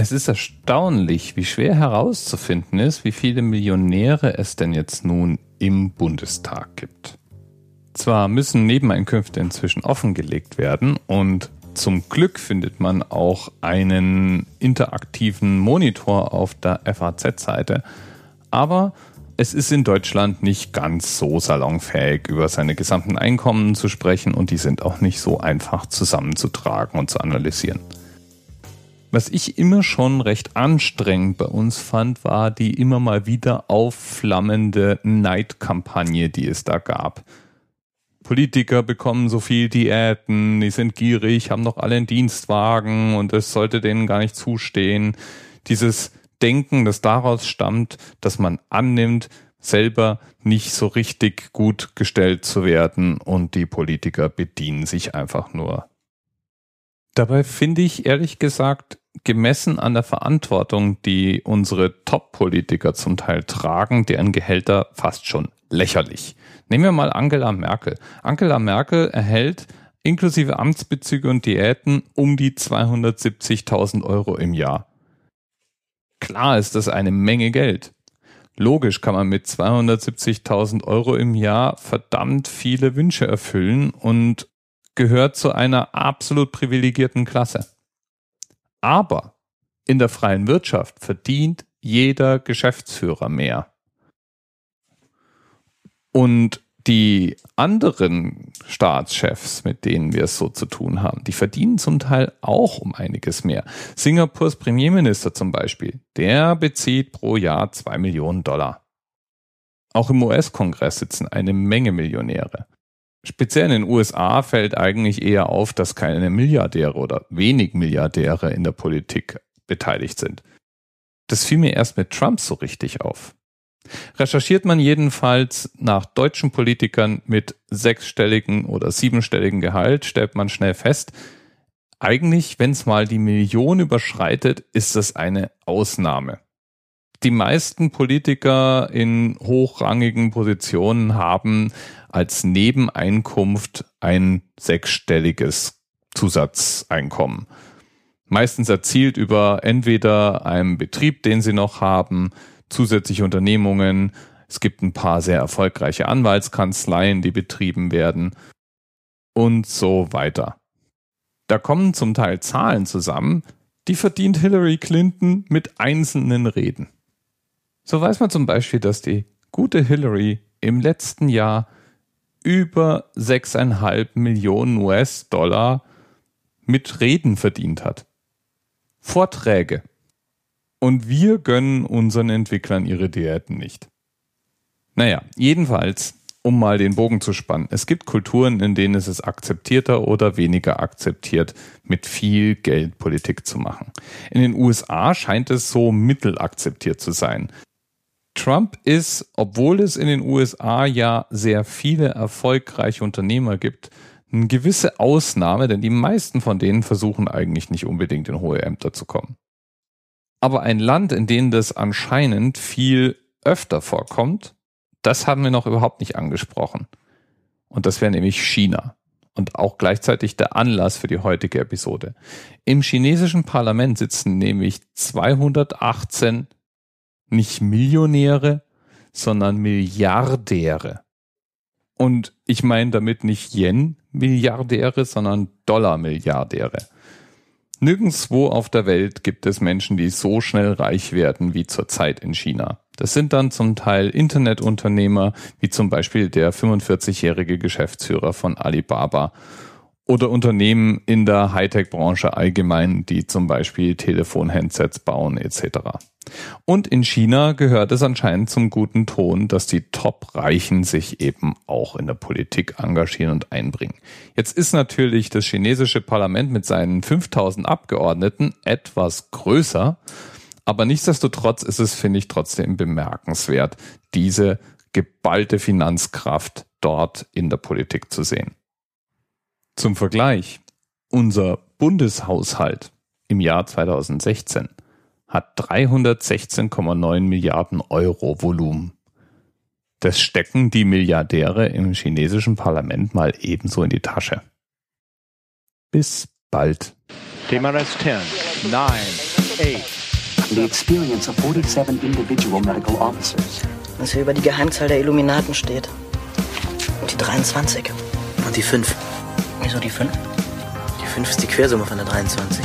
Es ist erstaunlich, wie schwer herauszufinden ist, wie viele Millionäre es denn jetzt nun im Bundestag gibt. Zwar müssen Nebeneinkünfte inzwischen offengelegt werden und zum Glück findet man auch einen interaktiven Monitor auf der FAZ-Seite, aber es ist in Deutschland nicht ganz so salonfähig, über seine gesamten Einkommen zu sprechen und die sind auch nicht so einfach zusammenzutragen und zu analysieren. Was ich immer schon recht anstrengend bei uns fand, war die immer mal wieder aufflammende Neidkampagne, die es da gab. Politiker bekommen so viel Diäten, die sind gierig, haben noch alle einen Dienstwagen und es sollte denen gar nicht zustehen. Dieses Denken, das daraus stammt, dass man annimmt, selber nicht so richtig gut gestellt zu werden und die Politiker bedienen sich einfach nur Dabei finde ich ehrlich gesagt, gemessen an der Verantwortung, die unsere Top-Politiker zum Teil tragen, deren Gehälter fast schon lächerlich. Nehmen wir mal Angela Merkel. Angela Merkel erhält inklusive Amtsbezüge und Diäten um die 270.000 Euro im Jahr. Klar ist das eine Menge Geld. Logisch kann man mit 270.000 Euro im Jahr verdammt viele Wünsche erfüllen und gehört zu einer absolut privilegierten Klasse. Aber in der freien Wirtschaft verdient jeder Geschäftsführer mehr. Und die anderen Staatschefs, mit denen wir es so zu tun haben, die verdienen zum Teil auch um einiges mehr. Singapurs Premierminister zum Beispiel, der bezieht pro Jahr zwei Millionen Dollar. Auch im US-Kongress sitzen eine Menge Millionäre. Speziell in den USA fällt eigentlich eher auf, dass keine Milliardäre oder wenig Milliardäre in der Politik beteiligt sind. Das fiel mir erst mit Trump so richtig auf. Recherchiert man jedenfalls nach deutschen Politikern mit sechsstelligen oder siebenstelligen Gehalt, stellt man schnell fest, eigentlich, wenn es mal die Million überschreitet, ist das eine Ausnahme. Die meisten Politiker in hochrangigen Positionen haben als Nebeneinkunft ein sechsstelliges Zusatzeinkommen. Meistens erzielt über entweder einen Betrieb, den sie noch haben, zusätzliche Unternehmungen. Es gibt ein paar sehr erfolgreiche Anwaltskanzleien, die betrieben werden und so weiter. Da kommen zum Teil Zahlen zusammen, die verdient Hillary Clinton mit einzelnen Reden. So weiß man zum Beispiel, dass die gute Hillary im letzten Jahr über 6,5 Millionen US-Dollar mit Reden verdient hat. Vorträge. Und wir gönnen unseren Entwicklern ihre Diäten nicht. Naja, jedenfalls, um mal den Bogen zu spannen, es gibt Kulturen, in denen es ist akzeptierter oder weniger akzeptiert, mit viel Geld Politik zu machen. In den USA scheint es so mittelakzeptiert zu sein. Trump ist, obwohl es in den USA ja sehr viele erfolgreiche Unternehmer gibt, eine gewisse Ausnahme, denn die meisten von denen versuchen eigentlich nicht unbedingt in hohe Ämter zu kommen. Aber ein Land, in dem das anscheinend viel öfter vorkommt, das haben wir noch überhaupt nicht angesprochen. Und das wäre nämlich China. Und auch gleichzeitig der Anlass für die heutige Episode. Im chinesischen Parlament sitzen nämlich 218 nicht Millionäre, sondern Milliardäre. Und ich meine damit nicht Yen-Milliardäre, sondern Dollar-Milliardäre. Nirgendwo auf der Welt gibt es Menschen, die so schnell reich werden wie zurzeit in China. Das sind dann zum Teil Internetunternehmer, wie zum Beispiel der 45-jährige Geschäftsführer von Alibaba oder Unternehmen in der Hightech-Branche allgemein, die zum Beispiel Telefon-Handsets bauen etc. Und in China gehört es anscheinend zum guten Ton, dass die Top-Reichen sich eben auch in der Politik engagieren und einbringen. Jetzt ist natürlich das chinesische Parlament mit seinen 5000 Abgeordneten etwas größer, aber nichtsdestotrotz ist es, finde ich, trotzdem bemerkenswert, diese geballte Finanzkraft dort in der Politik zu sehen. Zum Vergleich, unser Bundeshaushalt im Jahr 2016 hat 316,9 Milliarden Euro Volumen. Das stecken die Milliardäre im chinesischen Parlament mal ebenso in die Tasche. Bis bald. TMRS 10, 9, eight. The experience of 47 individual medical officers. Was hier über die Geheimzahl der Illuminaten steht. Und die 23. Und die 5. Wieso die 5? Die 5 ist die Quersumme von der 23.